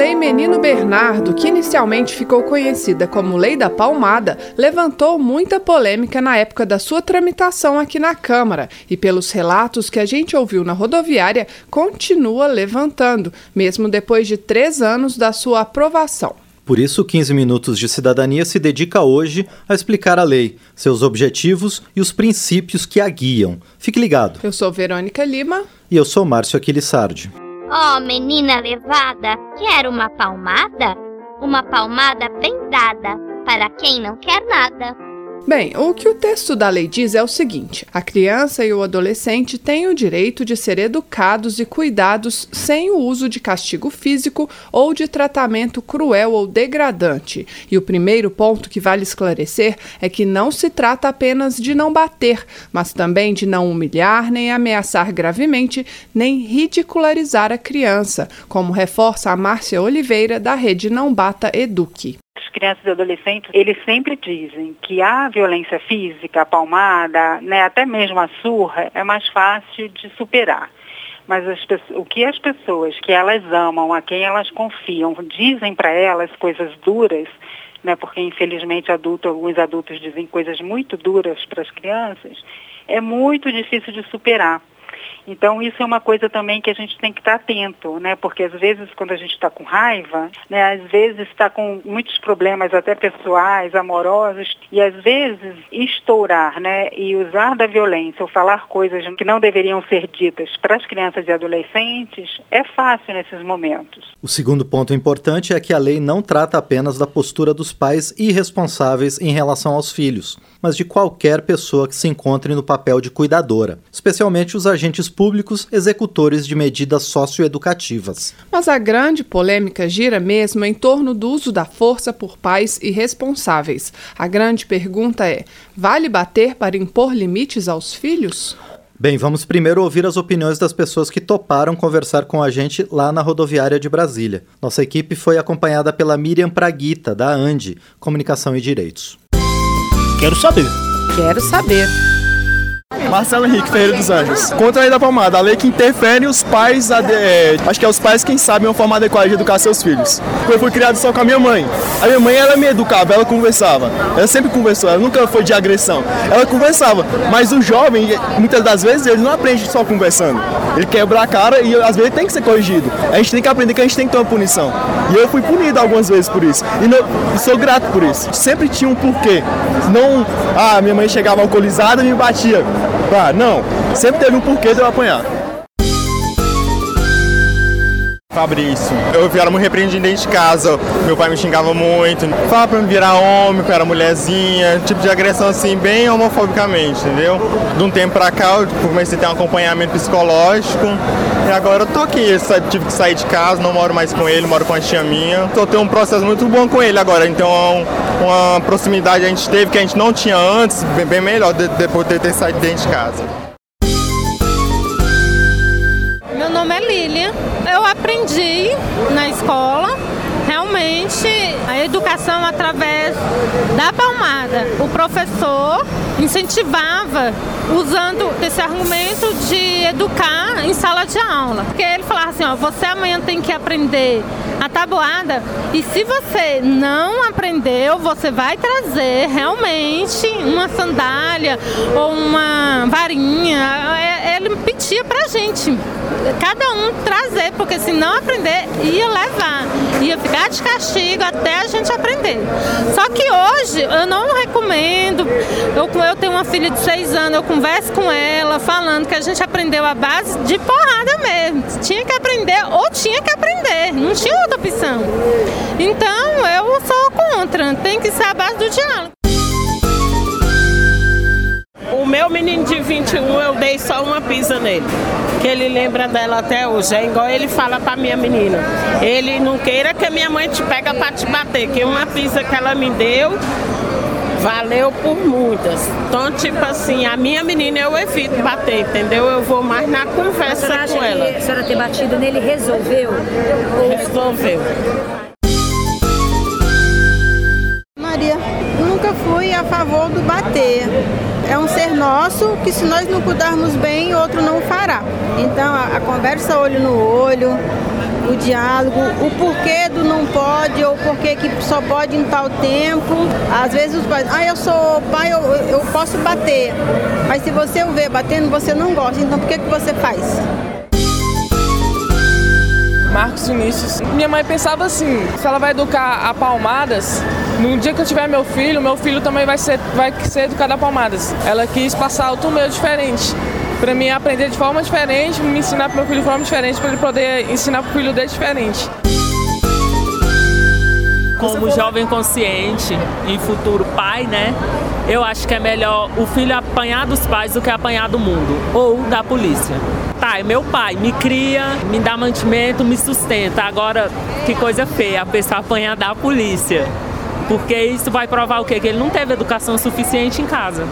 Lei Menino Bernardo, que inicialmente ficou conhecida como Lei da Palmada, levantou muita polêmica na época da sua tramitação aqui na Câmara e, pelos relatos que a gente ouviu na rodoviária, continua levantando, mesmo depois de três anos da sua aprovação. Por isso, 15 Minutos de Cidadania se dedica hoje a explicar a lei, seus objetivos e os princípios que a guiam. Fique ligado. Eu sou Verônica Lima. E eu sou Márcio Aquilissardi. Oh, menina levada, quer uma palmada? Uma palmada bem dada para quem não quer nada. Bem, o que o texto da lei diz é o seguinte: a criança e o adolescente têm o direito de ser educados e cuidados sem o uso de castigo físico ou de tratamento cruel ou degradante. E o primeiro ponto que vale esclarecer é que não se trata apenas de não bater, mas também de não humilhar, nem ameaçar gravemente, nem ridicularizar a criança, como reforça a Márcia Oliveira, da rede Não Bata Eduque as crianças e adolescentes, eles sempre dizem que a violência física, a palmada, né, até mesmo a surra, é mais fácil de superar. Mas as, o que as pessoas que elas amam, a quem elas confiam, dizem para elas coisas duras, né, porque infelizmente adulto, alguns adultos dizem coisas muito duras para as crianças, é muito difícil de superar. Então isso é uma coisa também que a gente tem que estar atento, né? Porque às vezes quando a gente está com raiva, né? Às vezes está com muitos problemas até pessoais, amorosos, e às vezes estourar, né? E usar da violência ou falar coisas que não deveriam ser ditas para as crianças e adolescentes é fácil nesses momentos. O segundo ponto importante é que a lei não trata apenas da postura dos pais irresponsáveis em relação aos filhos, mas de qualquer pessoa que se encontre no papel de cuidadora, especialmente os agentes públicos executores de medidas socioeducativas. Mas a grande polêmica gira mesmo em torno do uso da força por pais irresponsáveis. A grande pergunta é: vale bater para impor limites aos filhos? Bem, vamos primeiro ouvir as opiniões das pessoas que toparam conversar com a gente lá na rodoviária de Brasília. Nossa equipe foi acompanhada pela Miriam Praguita, da ANDI, Comunicação e Direitos. Quero saber. Quero saber. Marcelo Henrique Ferreira dos Anjos. Contra a lei da palmada, a lei que interfere os pais, é, acho que é os pais quem sabem uma forma adequada de educar seus filhos. Eu fui criado só com a minha mãe. A minha mãe, ela me educava, ela conversava. Ela sempre conversou, ela nunca foi de agressão. Ela conversava, mas o jovem, muitas das vezes, ele não aprende só conversando. Ele quebra a cara e às vezes tem que ser corrigido. A gente tem que aprender que a gente tem que ter uma punição. E eu fui punido algumas vezes por isso. E, não, sou grato por isso. Sempre tinha um porquê. Não, ah, minha mãe chegava alcoolizada e me batia. Ah, não. Sempre teve um porquê de eu apanhar. Fabrício. Eu era muito repreendido dentro de casa. Meu pai me xingava muito. Falava pra me virar homem, que eu era mulherzinha. Tipo de agressão assim, bem homofobicamente, entendeu? De um tempo pra cá eu comecei a ter um acompanhamento psicológico. E agora eu tô aqui. Eu tive que sair de casa, não moro mais com ele, moro com a tia minha. Tô tendo um processo muito bom com ele agora. Então, uma proximidade a gente teve que a gente não tinha antes, bem melhor depois de ter saído dentro de casa. Nome é Lilian. Eu aprendi na escola realmente a educação através da palmada. O professor incentivava usando esse argumento de educar em sala de aula. Porque ele falava assim, ó, você amanhã tem que aprender a tabuada e se você não aprendeu, você vai trazer realmente uma sandália ou uma varinha. Ele pedia pra gente, cada um trazer, porque se não aprender, ia levar, ia ficar de castigo até a gente aprender. Só que hoje eu não recomendo, eu, eu tenho uma filha de seis anos, eu converso com ela falando que a gente aprendeu a base de porrada mesmo. Tinha que aprender ou tinha que aprender, não tinha outra opção. Então eu sou contra, tem que ser a base do diálogo. Meu menino de 21, eu dei só uma pisa nele. Que ele lembra dela até hoje. É igual ele fala pra minha menina. Ele não queira que a minha mãe te pega pra te bater. Que uma pisa que ela me deu valeu por muitas. Então, tipo assim, a minha menina eu evito bater, entendeu? Eu vou mais na conversa com ela. a senhora ter batido nele resolveu? Resolveu. Maria, nunca fui a favor do bater. É um ser nosso que se nós não cuidarmos bem, outro não fará. Então a, a conversa olho no olho, o diálogo, o porquê do não pode ou porquê que só pode em tal tempo. Às vezes os pais, ah, eu sou pai, eu, eu posso bater. Mas se você o vê batendo, você não gosta. Então por que, que você faz? Marcos Vinícius. Minha mãe pensava assim: se ela vai educar a palmadas, no dia que eu tiver meu filho, meu filho também vai ser, vai ser educado a palmadas. Ela quis passar outro meio diferente. Para mim aprender de forma diferente, me ensinar para meu filho de forma diferente, para ele poder ensinar para o filho dele diferente. Como jovem consciente e futuro pai, né? Eu acho que é melhor o filho apanhar dos pais do que apanhar do mundo ou da polícia. Tá, é meu pai, me cria, me dá mantimento, me sustenta. Agora, que coisa feia, a pessoa apanhar da polícia. Porque isso vai provar o quê? Que ele não teve educação suficiente em casa.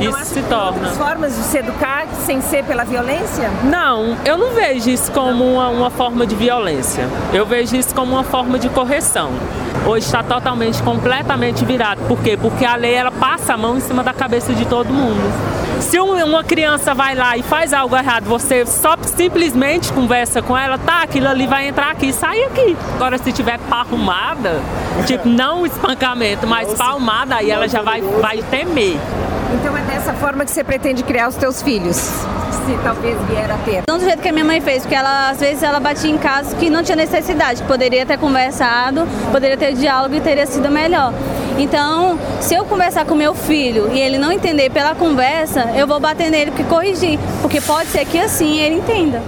isso se torna. formas de se educar sem ser pela violência? Não, eu não vejo isso como uma, uma forma de violência. Eu vejo isso como uma forma de correção. Hoje está totalmente, completamente virado. Por quê? Porque a lei ela passa a mão em cima da cabeça de todo mundo. Se uma criança vai lá e faz algo errado, você só simplesmente conversa com ela, tá, aquilo ali vai entrar aqui, sai aqui. Agora, se tiver palmada, tipo, não espancamento, mas palmada, aí ela já vai, vai temer. Então é dessa forma que você pretende criar os teus filhos? Se talvez vier a ter. Não do jeito que a minha mãe fez, porque ela às vezes ela batia em casos que não tinha necessidade, poderia ter conversado, poderia ter diálogo e teria sido melhor. Então, se eu conversar com meu filho e ele não entender pela conversa, eu vou bater nele porque corrigir, porque pode ser que assim ele entenda.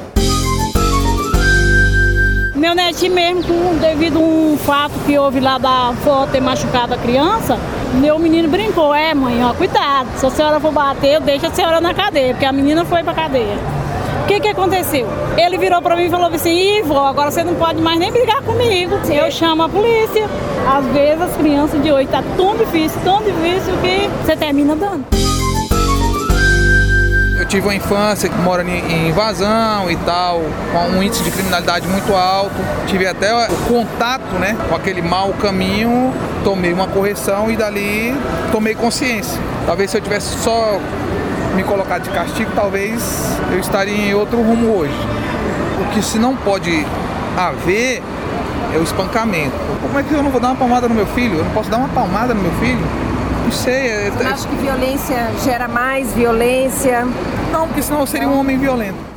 Meu netinho mesmo, devido a um fato que houve lá da foto ter machucado a criança, meu menino brincou, é mãe, ó, cuidado, se a senhora for bater, eu deixo a senhora na cadeia, porque a menina foi pra cadeia. Que que aconteceu? Ele virou pra mim e falou assim, Ivo, agora você não pode mais nem brigar comigo. Eu chamo a polícia. Às vezes as crianças de hoje tá tão difícil, tão difícil que você termina dando tive uma infância que mora em invasão e tal, com um índice de criminalidade muito alto. Tive até o contato né, com aquele mau caminho, tomei uma correção e dali tomei consciência. Talvez se eu tivesse só me colocado de castigo, talvez eu estaria em outro rumo hoje. O que se não pode haver é o espancamento. Como é que eu não vou dar uma palmada no meu filho? Eu não posso dar uma palmada no meu filho? Não sei. É... Você acha que violência gera mais violência? Não, porque senão eu seria um homem violento.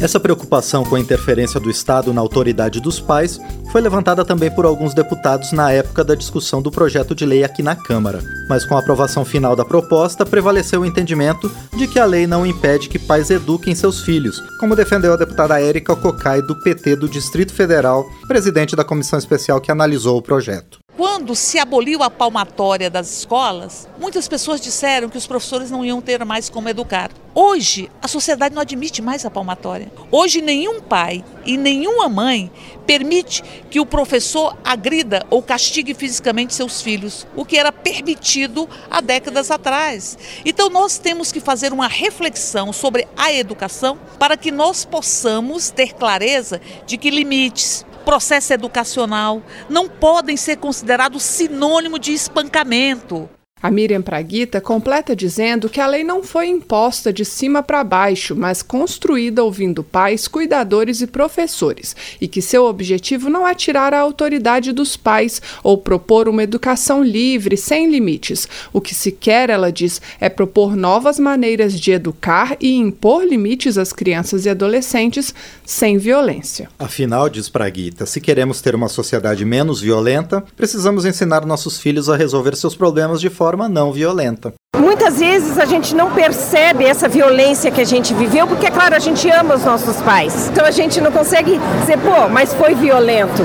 Essa preocupação com a interferência do Estado na autoridade dos pais foi levantada também por alguns deputados na época da discussão do projeto de lei aqui na Câmara. Mas com a aprovação final da proposta, prevaleceu o entendimento de que a lei não impede que pais eduquem seus filhos, como defendeu a deputada Érica Cocai do PT do Distrito Federal, presidente da comissão especial que analisou o projeto. Quando se aboliu a palmatória das escolas, muitas pessoas disseram que os professores não iam ter mais como educar. Hoje, a sociedade não admite mais a palmatória. Hoje, nenhum pai e nenhuma mãe permite que o professor agrida ou castigue fisicamente seus filhos, o que era permitido há décadas atrás. Então, nós temos que fazer uma reflexão sobre a educação para que nós possamos ter clareza de que limites, processo educacional não podem ser considerados sinônimo de espancamento. A Miriam Praguita completa dizendo que a lei não foi imposta de cima para baixo, mas construída ouvindo pais, cuidadores e professores, e que seu objetivo não é tirar a autoridade dos pais ou propor uma educação livre, sem limites. O que se quer, ela diz, é propor novas maneiras de educar e impor limites às crianças e adolescentes sem violência. Afinal, diz Praguita, se queremos ter uma sociedade menos violenta, precisamos ensinar nossos filhos a resolver seus problemas de forma forma não violenta. Muitas vezes a gente não percebe essa violência que a gente viveu, porque, é claro, a gente ama os nossos pais. Então a gente não consegue dizer, pô, mas foi violento.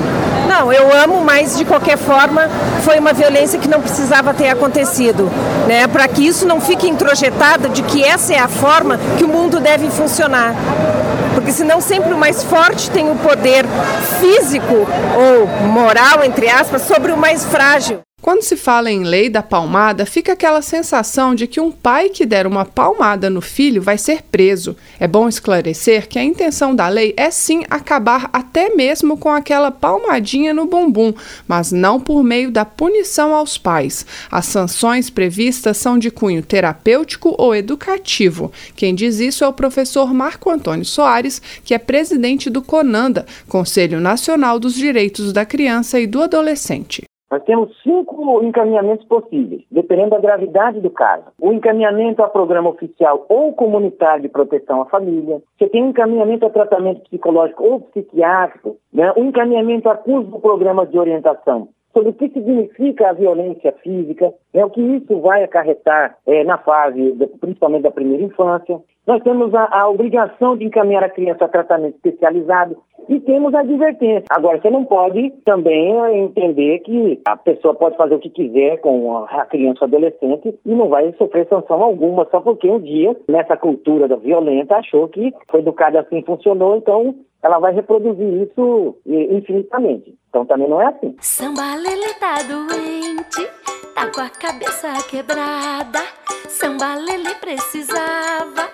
Não, eu amo, mas de qualquer forma foi uma violência que não precisava ter acontecido. Né? Para que isso não fique introjetado de que essa é a forma que o mundo deve funcionar. Porque senão sempre o mais forte tem o poder físico ou moral, entre aspas, sobre o mais frágil. Quando se fala em lei da palmada, fica aquela sensação de que um pai que der uma palmada no filho vai ser preso. É bom esclarecer que a intenção da lei é sim acabar até mesmo com aquela palmadinha no bumbum, mas não por meio da punição aos pais. As sanções previstas são de cunho terapêutico ou educativo. Quem diz isso é o professor Marco Antônio Soares, que é presidente do CONANDA, Conselho Nacional dos Direitos da Criança e do Adolescente. Nós temos cinco encaminhamentos possíveis, dependendo da gravidade do caso. O encaminhamento a programa oficial ou comunitário de proteção à família. Você tem encaminhamento a tratamento psicológico ou psiquiátrico. Né? O encaminhamento a curso do programa de orientação sobre o que significa a violência física, né, o que isso vai acarretar é, na fase, principalmente da primeira infância. Nós temos a, a, obrigação de encaminhar a criança a tratamento especializado e temos a advertência. Agora, você não pode também entender que a pessoa pode fazer o que quiser com a criança ou adolescente e não vai sofrer sanção alguma, só porque um dia, nessa cultura da violenta, achou que foi educada assim, funcionou, então ela vai reproduzir isso infinitamente. Então também não é assim. Samba Lele tá doente, tá com a cabeça quebrada. Samba Lele precisava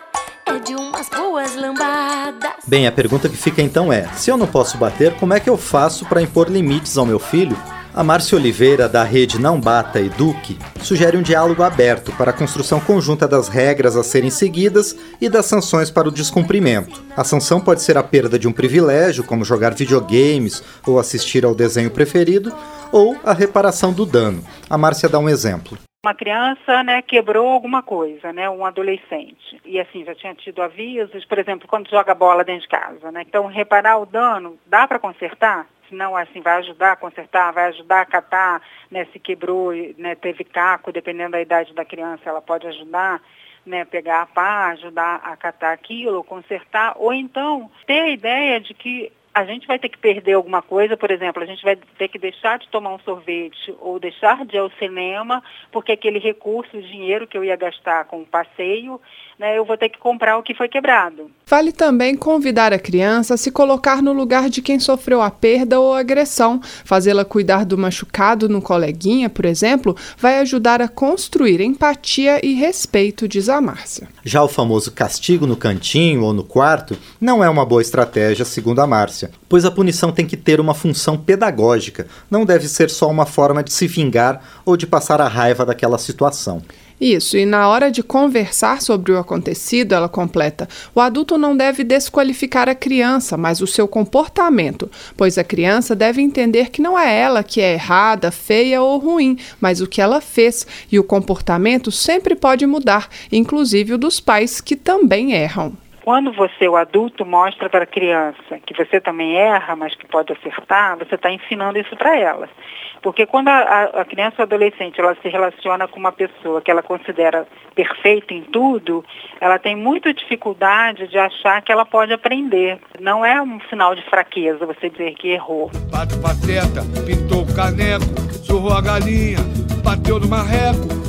é de umas boas lambadas. Bem, a pergunta que fica então é: se eu não posso bater, como é que eu faço para impor limites ao meu filho? A Márcia Oliveira, da rede Não Bata Eduque, sugere um diálogo aberto para a construção conjunta das regras a serem seguidas e das sanções para o descumprimento. A sanção pode ser a perda de um privilégio, como jogar videogames ou assistir ao desenho preferido, ou a reparação do dano. A Márcia dá um exemplo uma criança né, quebrou alguma coisa, né, um adolescente. E assim, já tinha tido avisos, por exemplo, quando joga bola dentro de casa. Né? Então, reparar o dano, dá para consertar? Se não, assim, vai ajudar a consertar, vai ajudar a catar, né, se quebrou, né, teve caco, dependendo da idade da criança, ela pode ajudar. Né, pegar a pá, ajudar a catar aquilo, consertar, ou então ter a ideia de que a gente vai ter que perder alguma coisa, por exemplo, a gente vai ter que deixar de tomar um sorvete ou deixar de ir ao cinema, porque aquele recurso, o dinheiro que eu ia gastar com o passeio, né, eu vou ter que comprar o que foi quebrado. Vale também convidar a criança a se colocar no lugar de quem sofreu a perda ou a agressão. Fazê-la cuidar do machucado no coleguinha, por exemplo, vai ajudar a construir empatia e respeito, diz a Márcia. Já o famoso castigo no cantinho ou no quarto não é uma boa estratégia, segundo a Márcia, pois a punição tem que ter uma função pedagógica, não deve ser só uma forma de se vingar ou de passar a raiva daquela situação. Isso, e na hora de conversar sobre o acontecido, ela completa: o adulto não deve desqualificar a criança, mas o seu comportamento, pois a criança deve entender que não é ela que é errada, feia ou ruim, mas o que ela fez, e o comportamento sempre pode mudar, inclusive o dos pais que também erram. Quando você, o adulto, mostra para a criança que você também erra, mas que pode acertar, você está ensinando isso para ela. Porque quando a, a criança ou adolescente ela se relaciona com uma pessoa que ela considera perfeita em tudo, ela tem muita dificuldade de achar que ela pode aprender. Não é um sinal de fraqueza você dizer que errou. Pato pateta, pintou o caneco, surrou a galinha, bateu no marreco,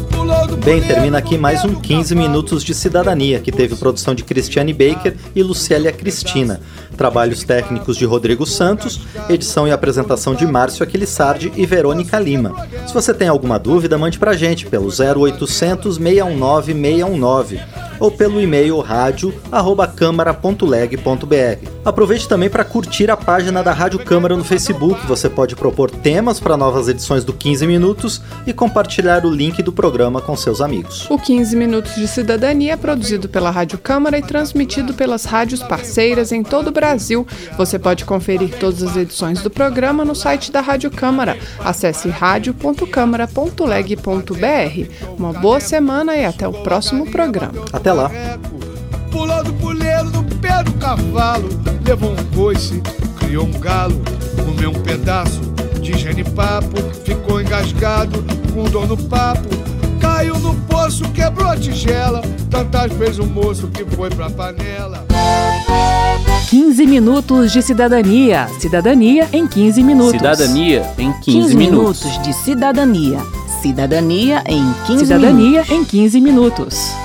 Bem, termina aqui mais um 15 Minutos de Cidadania, que teve produção de Cristiane Baker e Lucélia Cristina. Trabalhos técnicos de Rodrigo Santos, edição e apresentação de Márcio Aquilissardi e Verônica Lima. Se você tem alguma dúvida, mande pra gente pelo 0800 619 619 ou pelo e-mail rádio@câmara.leg.br. Aproveite também para curtir a página da Rádio Câmara no Facebook. Você pode propor temas para novas edições do 15 Minutos e compartilhar o link do programa com seus amigos. O 15 Minutos de Cidadania é produzido pela Rádio Câmara e transmitido pelas rádios parceiras em todo o Brasil. Você pode conferir todas as edições do programa no site da Rádio Câmara. Acesse radio.câmara.leg.br. Uma boa semana e até o próximo programa. Até lá. Pulou do puleiro no pé do cavalo, levou um coice, criou um galo, comeu um pedaço de genipapo, ficou engasgado com dor no papo, caiu no poço, quebrou a tigela, tantas vezes o moço que foi pra panela. 15 minutos de cidadania. Cidadania em 15 minutos. Cidadania em 15, 15 minutos. minutos de cidadania. Cidadania em 15 Cidadania minutos. em 15 minutos.